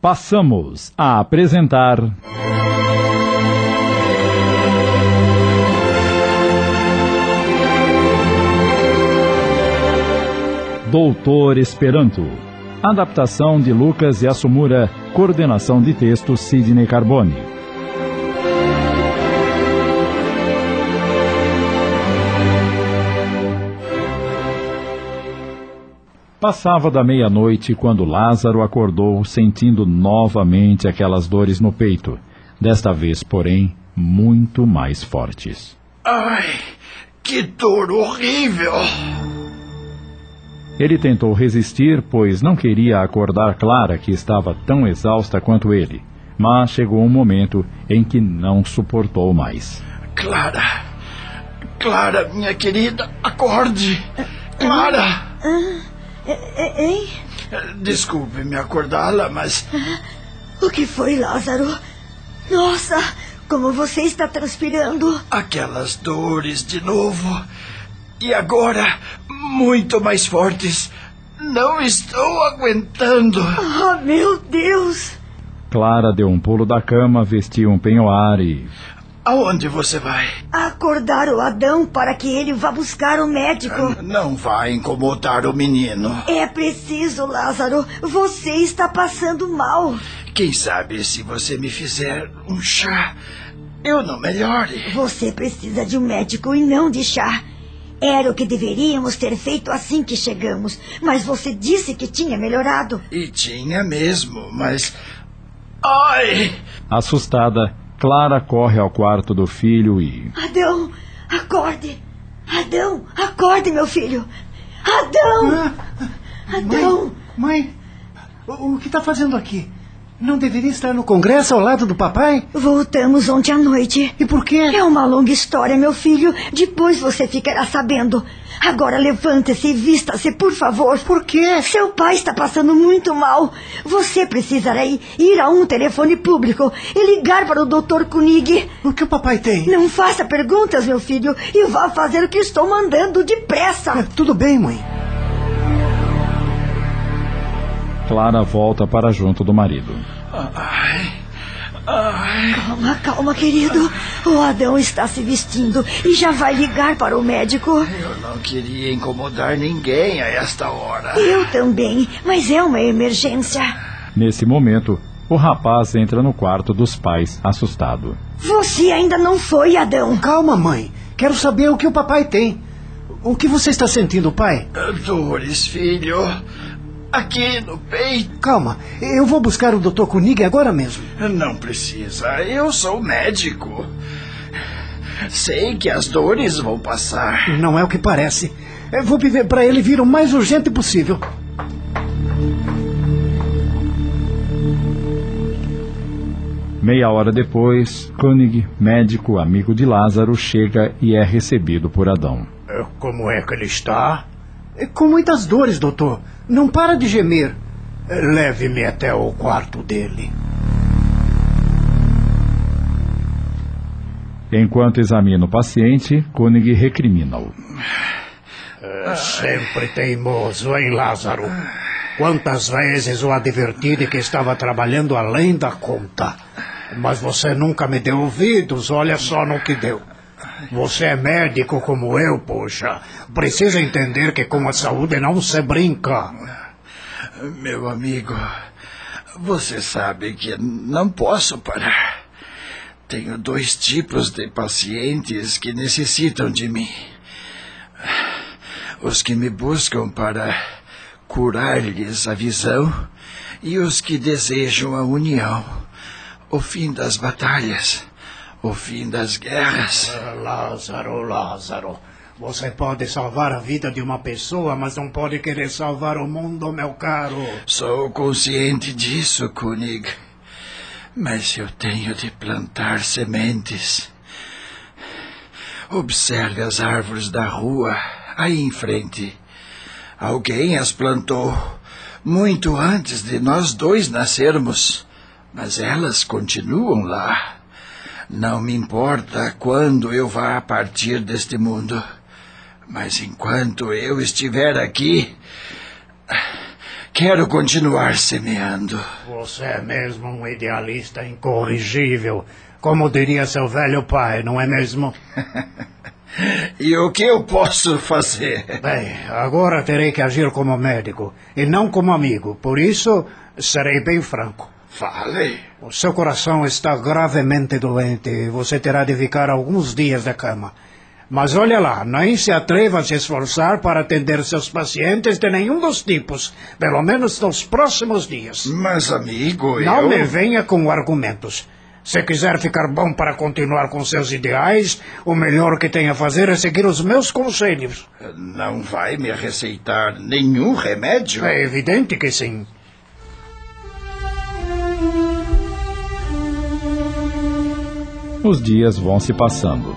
Passamos a apresentar. Doutor Esperanto. Adaptação de Lucas Yasumura. Coordenação de texto Sidney Carbone. Passava da meia-noite quando Lázaro acordou, sentindo novamente aquelas dores no peito, desta vez, porém, muito mais fortes. Ai, que dor horrível! Ele tentou resistir, pois não queria acordar Clara, que estava tão exausta quanto ele. Mas chegou um momento em que não suportou mais. Clara! Clara, minha querida, acorde! Clara! Hein? Desculpe me acordá-la, mas. O que foi, Lázaro? Nossa, como você está transpirando. Aquelas dores de novo. E agora, muito mais fortes. Não estou aguentando. Ah, meu Deus! Clara deu um pulo da cama, vestiu um penhoar e. Aonde você vai? Acordar o Adão para que ele vá buscar o médico. Não vai incomodar o menino. É preciso, Lázaro. Você está passando mal. Quem sabe se você me fizer um chá, eu não melhore. Você precisa de um médico e não de chá. Era o que deveríamos ter feito assim que chegamos. Mas você disse que tinha melhorado. E tinha mesmo, mas. Ai! Assustada, Clara corre ao quarto do filho e. Adão, acorde! Adão, acorde, meu filho! Adão! Adão! Mãe, o, o que está fazendo aqui? Não deveria estar no congresso ao lado do papai? Voltamos ontem à noite. E por quê? É uma longa história, meu filho. Depois você ficará sabendo. Agora levante-se e vista-se, por favor. Por quê? Seu pai está passando muito mal. Você precisará ir, a um telefone público e ligar para o Dr. Kunig. O que o papai tem? Não faça perguntas, meu filho, e vá fazer o que estou mandando depressa. Tudo bem, mãe. Clara volta para junto do marido. Ai. Ai. Calma, calma, querido. O Adão está se vestindo e já vai ligar para o médico. Eu não queria incomodar ninguém a esta hora. Eu também, mas é uma emergência. Nesse momento, o rapaz entra no quarto dos pais, assustado. Você ainda não foi, Adão. Calma, mãe. Quero saber o que o papai tem. O que você está sentindo, pai? Dores, filho. Aqui no peito. Calma, eu vou buscar o Dr. Kunig agora mesmo. Não precisa, eu sou médico. Sei que as dores vão passar. Não é o que parece. Eu vou pedir para ele vir o mais urgente possível. Meia hora depois, Koenig, médico amigo de Lázaro, chega e é recebido por Adão. Como é que ele está? É Com muitas dores, doutor. Não para de gemer. Leve-me até o quarto dele. Enquanto examina o paciente, Koenig recrimina-o. É sempre teimoso, hein, Lázaro? Quantas vezes o adverti de que estava trabalhando além da conta. Mas você nunca me deu ouvidos, olha só no que deu. Você é médico como eu, poxa. Precisa entender que com a saúde não se brinca. Meu amigo, você sabe que não posso parar. Tenho dois tipos de pacientes que necessitam de mim. Os que me buscam para curar-lhes a visão e os que desejam a união, o fim das batalhas, o fim das guerras. Lázaro, Lázaro. Você pode salvar a vida de uma pessoa, mas não pode querer salvar o mundo, meu caro. Sou consciente disso, Koenig. Mas eu tenho de plantar sementes. Observe as árvores da rua, aí em frente. Alguém as plantou muito antes de nós dois nascermos, mas elas continuam lá. Não me importa quando eu vá partir deste mundo, mas enquanto eu estiver aqui, Quero continuar semeando. Você é mesmo um idealista incorrigível. Como diria seu velho pai, não é mesmo? e o que eu posso fazer? Bem, agora terei que agir como médico e não como amigo. Por isso, serei bem franco. Fale. O seu coração está gravemente doente e você terá de ficar alguns dias de cama. Mas olha lá, nem se atreva a se esforçar para atender seus pacientes de nenhum dos tipos, pelo menos nos próximos dias. Mas, amigo, Não eu... me venha com argumentos. Se quiser ficar bom para continuar com seus ideais, o melhor que tem a fazer é seguir os meus conselhos. Não vai me receitar nenhum remédio? É evidente que sim. Os dias vão se passando.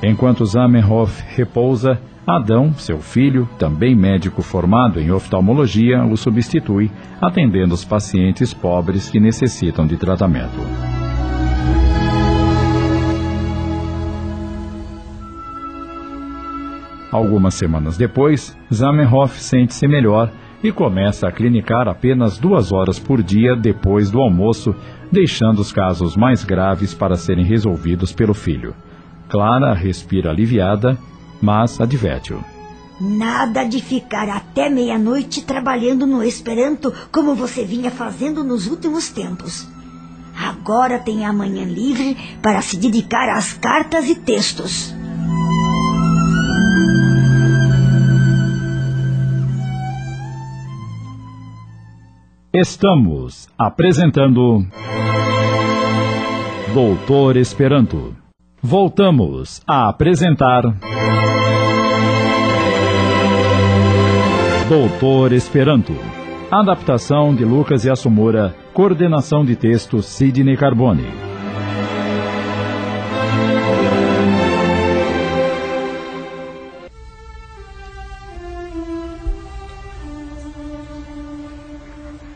Enquanto Zamenhof repousa, Adão, seu filho, também médico formado em oftalmologia, o substitui, atendendo os pacientes pobres que necessitam de tratamento. Algumas semanas depois, Zamenhof sente-se melhor e começa a clinicar apenas duas horas por dia depois do almoço, deixando os casos mais graves para serem resolvidos pelo filho. Clara respira aliviada, mas adverte-o. Nada de ficar até meia-noite trabalhando no Esperanto como você vinha fazendo nos últimos tempos. Agora tem a manhã livre para se dedicar às cartas e textos. Estamos apresentando Doutor Esperanto. Voltamos a apresentar Doutor Esperanto. Adaptação de Lucas e Assumura. Coordenação de texto Sidney Carbone.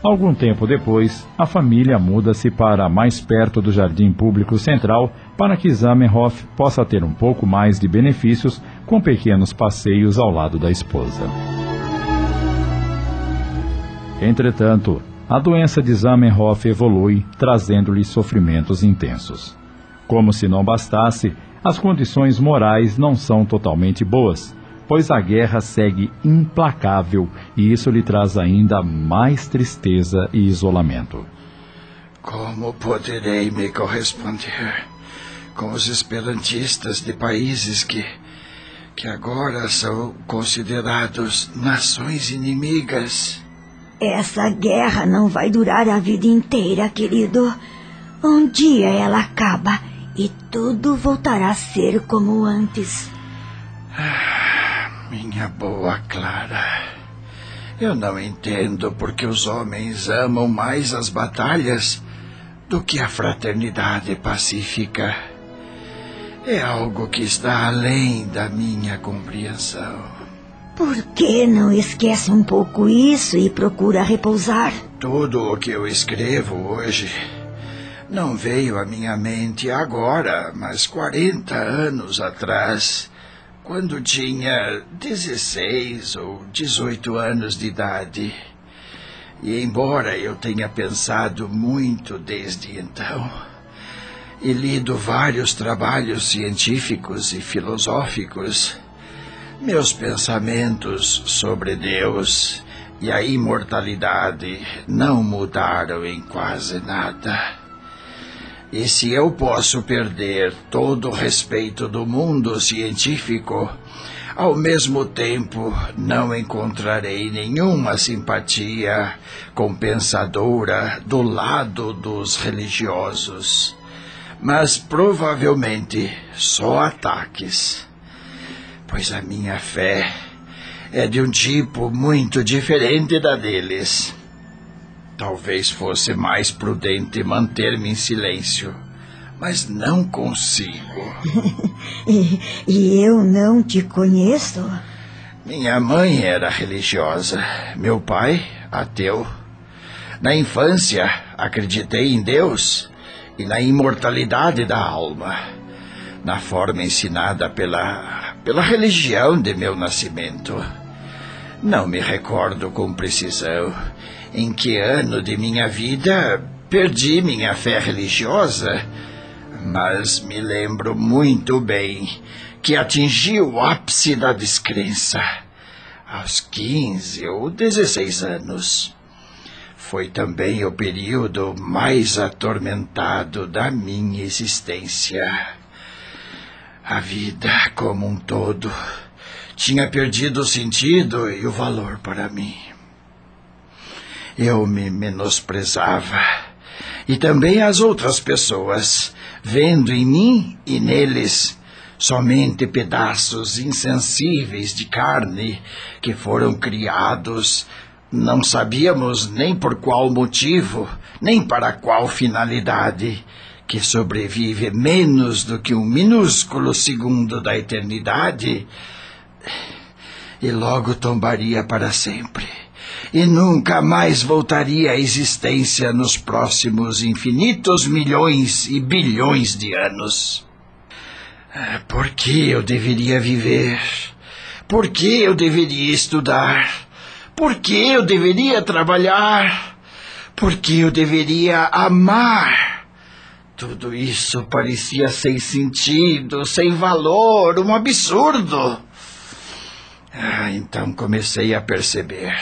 Algum tempo depois, a família muda-se para mais perto do Jardim Público Central para que Zamenhof possa ter um pouco mais de benefícios com pequenos passeios ao lado da esposa. Entretanto, a doença de Zamenhof evolui, trazendo-lhe sofrimentos intensos. Como se não bastasse, as condições morais não são totalmente boas pois a guerra segue implacável e isso lhe traz ainda mais tristeza e isolamento. Como poderei me corresponder com os esperantistas de países que, que agora são considerados nações inimigas? Essa guerra não vai durar a vida inteira, querido. Um dia ela acaba e tudo voltará a ser como antes. Minha boa Clara, eu não entendo porque os homens amam mais as batalhas do que a fraternidade pacífica. É algo que está além da minha compreensão. Por que não esquece um pouco isso e procura repousar? Tudo o que eu escrevo hoje não veio à minha mente agora, mas 40 anos atrás quando tinha 16 ou 18 anos de idade. E embora eu tenha pensado muito desde então, e lido vários trabalhos científicos e filosóficos, meus pensamentos sobre Deus e a imortalidade não mudaram em quase nada. E se eu posso perder todo o respeito do mundo científico, ao mesmo tempo não encontrarei nenhuma simpatia compensadora do lado dos religiosos, mas provavelmente só ataques, pois a minha fé é de um tipo muito diferente da deles. Talvez fosse mais prudente manter-me em silêncio, mas não consigo. e, e eu não te conheço? Minha mãe era religiosa, meu pai, ateu. Na infância, acreditei em Deus e na imortalidade da alma, na forma ensinada pela, pela religião de meu nascimento. Não me recordo com precisão em que ano de minha vida perdi minha fé religiosa, mas me lembro muito bem que atingi o ápice da descrença aos 15 ou 16 anos. Foi também o período mais atormentado da minha existência. A vida como um todo tinha perdido o sentido e o valor para mim. Eu me menosprezava e também as outras pessoas, vendo em mim e neles somente pedaços insensíveis de carne que foram criados. Não sabíamos nem por qual motivo, nem para qual finalidade, que sobrevive menos do que um minúsculo segundo da eternidade e logo tombaria para sempre. E nunca mais voltaria à existência nos próximos infinitos milhões e bilhões de anos. Ah, por que eu deveria viver? Por que eu deveria estudar? Por que eu deveria trabalhar? Por que eu deveria amar? Tudo isso parecia sem sentido, sem valor, um absurdo. Ah, então comecei a perceber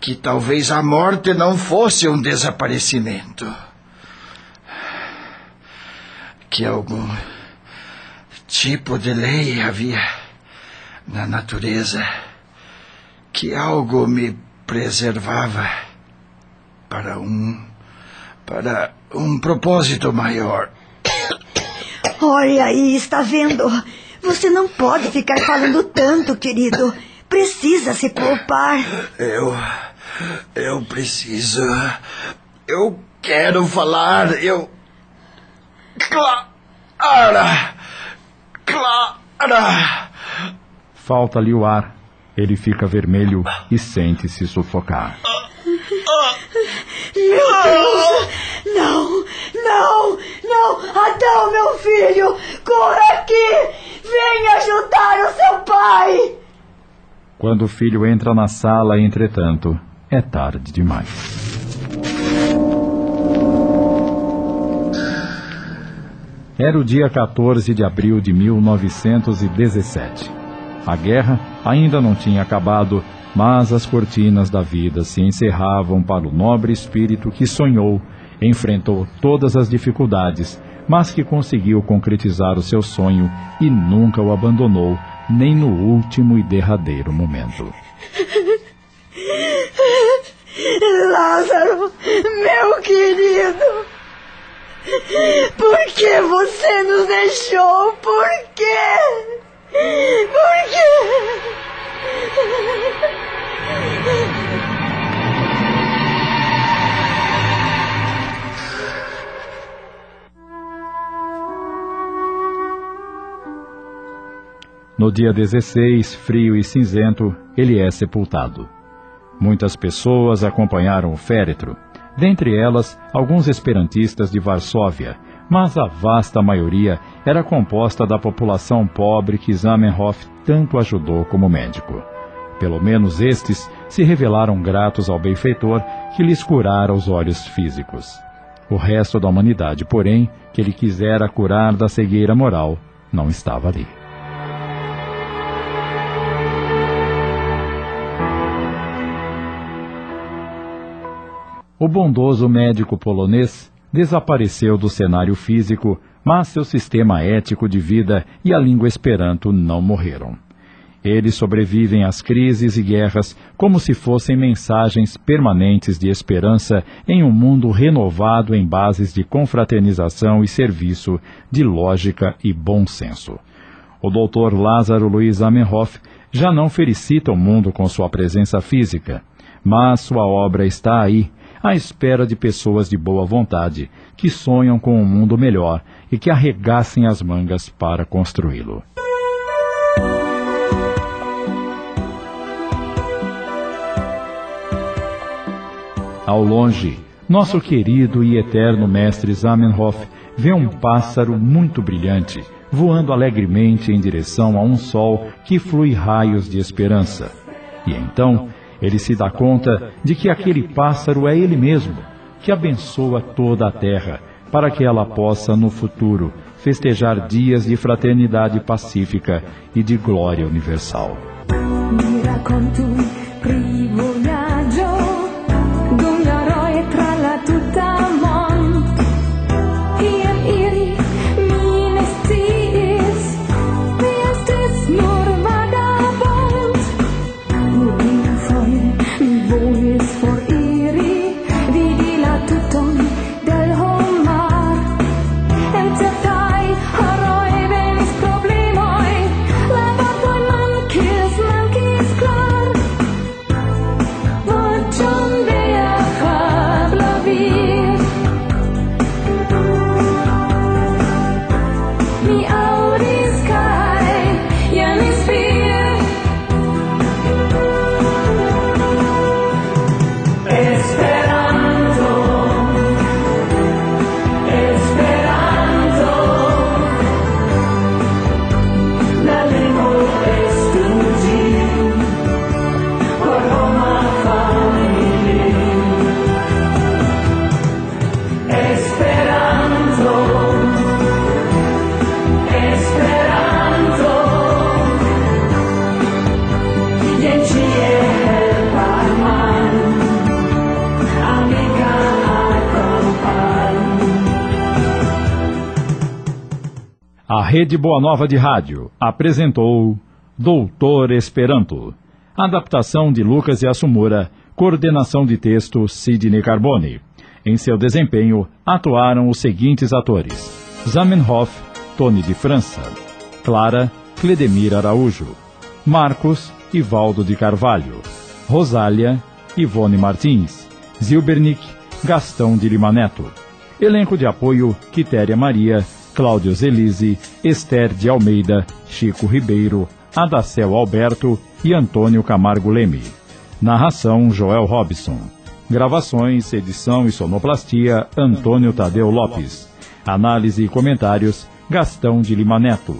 que talvez a morte não fosse um desaparecimento. Que algum tipo de lei havia na natureza, que algo me preservava para um para um propósito maior. Olha aí, está vendo? Você não pode ficar falando tanto, querido. Precisa se poupar. Eu. Eu preciso. Eu quero falar. Eu. Clara! Clara! Falta-lhe o ar. Ele fica vermelho e sente-se sufocar. Meu Deus! Não, não, não! Adão, meu filho! Corra aqui! Venha ajudar o seu pai! Quando o filho entra na sala, entretanto, é tarde demais. Era o dia 14 de abril de 1917. A guerra ainda não tinha acabado, mas as cortinas da vida se encerravam para o nobre espírito que sonhou, enfrentou todas as dificuldades, mas que conseguiu concretizar o seu sonho e nunca o abandonou, nem no último e derradeiro momento. Lázaro, meu querido, por que você nos deixou? Por quê? Por quê? No dia 16, frio e cinzento, ele é sepultado. Muitas pessoas acompanharam o féretro, dentre elas alguns esperantistas de Varsóvia, mas a vasta maioria era composta da população pobre que Zamenhof tanto ajudou como médico. Pelo menos estes se revelaram gratos ao benfeitor que lhes curara os olhos físicos. O resto da humanidade, porém, que ele quisera curar da cegueira moral, não estava ali. O bondoso médico polonês desapareceu do cenário físico, mas seu sistema ético de vida e a língua esperanto não morreram. Eles sobrevivem às crises e guerras como se fossem mensagens permanentes de esperança em um mundo renovado em bases de confraternização e serviço, de lógica e bom senso. O Dr. Lázaro Luiz Amenhoff já não felicita o mundo com sua presença física, mas sua obra está aí, à espera de pessoas de boa vontade, que sonham com um mundo melhor e que arregassem as mangas para construí-lo. Ao longe, nosso querido e eterno mestre Zamenhof vê um pássaro muito brilhante, voando alegremente em direção a um sol que flui raios de esperança. E então Ele se dá conta de que aquele pássaro é ele mesmo, que abençoa toda a terra, para que ela possa, no futuro, festejar dias de fraternidade pacífica e de glória universal. A Rede Boa Nova de Rádio apresentou Doutor Esperanto. Adaptação de Lucas e Assumura, coordenação de texto Sidney Carbone. Em seu desempenho atuaram os seguintes atores: Zamenhof, Tony de França, Clara, Cledemir Araújo, Marcos, Ivaldo de Carvalho, Rosália, Ivone Martins, Zilbernick, Gastão de Limaneto. Elenco de apoio: Quitéria Maria, Cláudio Zelise, Esther de Almeida, Chico Ribeiro, Adacel Alberto e Antônio Camargo Leme. Narração Joel Robson. Gravações, edição e sonoplastia Antônio Tadeu Lopes. Análise e comentários Gastão de Lima Neto.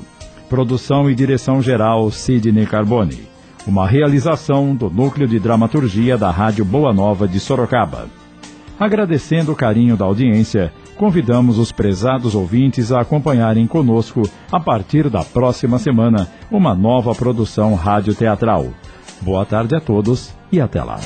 Produção e direção geral Sidney Carbone. Uma realização do Núcleo de Dramaturgia da Rádio Boa Nova de Sorocaba. Agradecendo o carinho da audiência, convidamos os prezados ouvintes a acompanharem conosco, a partir da próxima semana, uma nova produção radioteatral. Boa tarde a todos e até lá.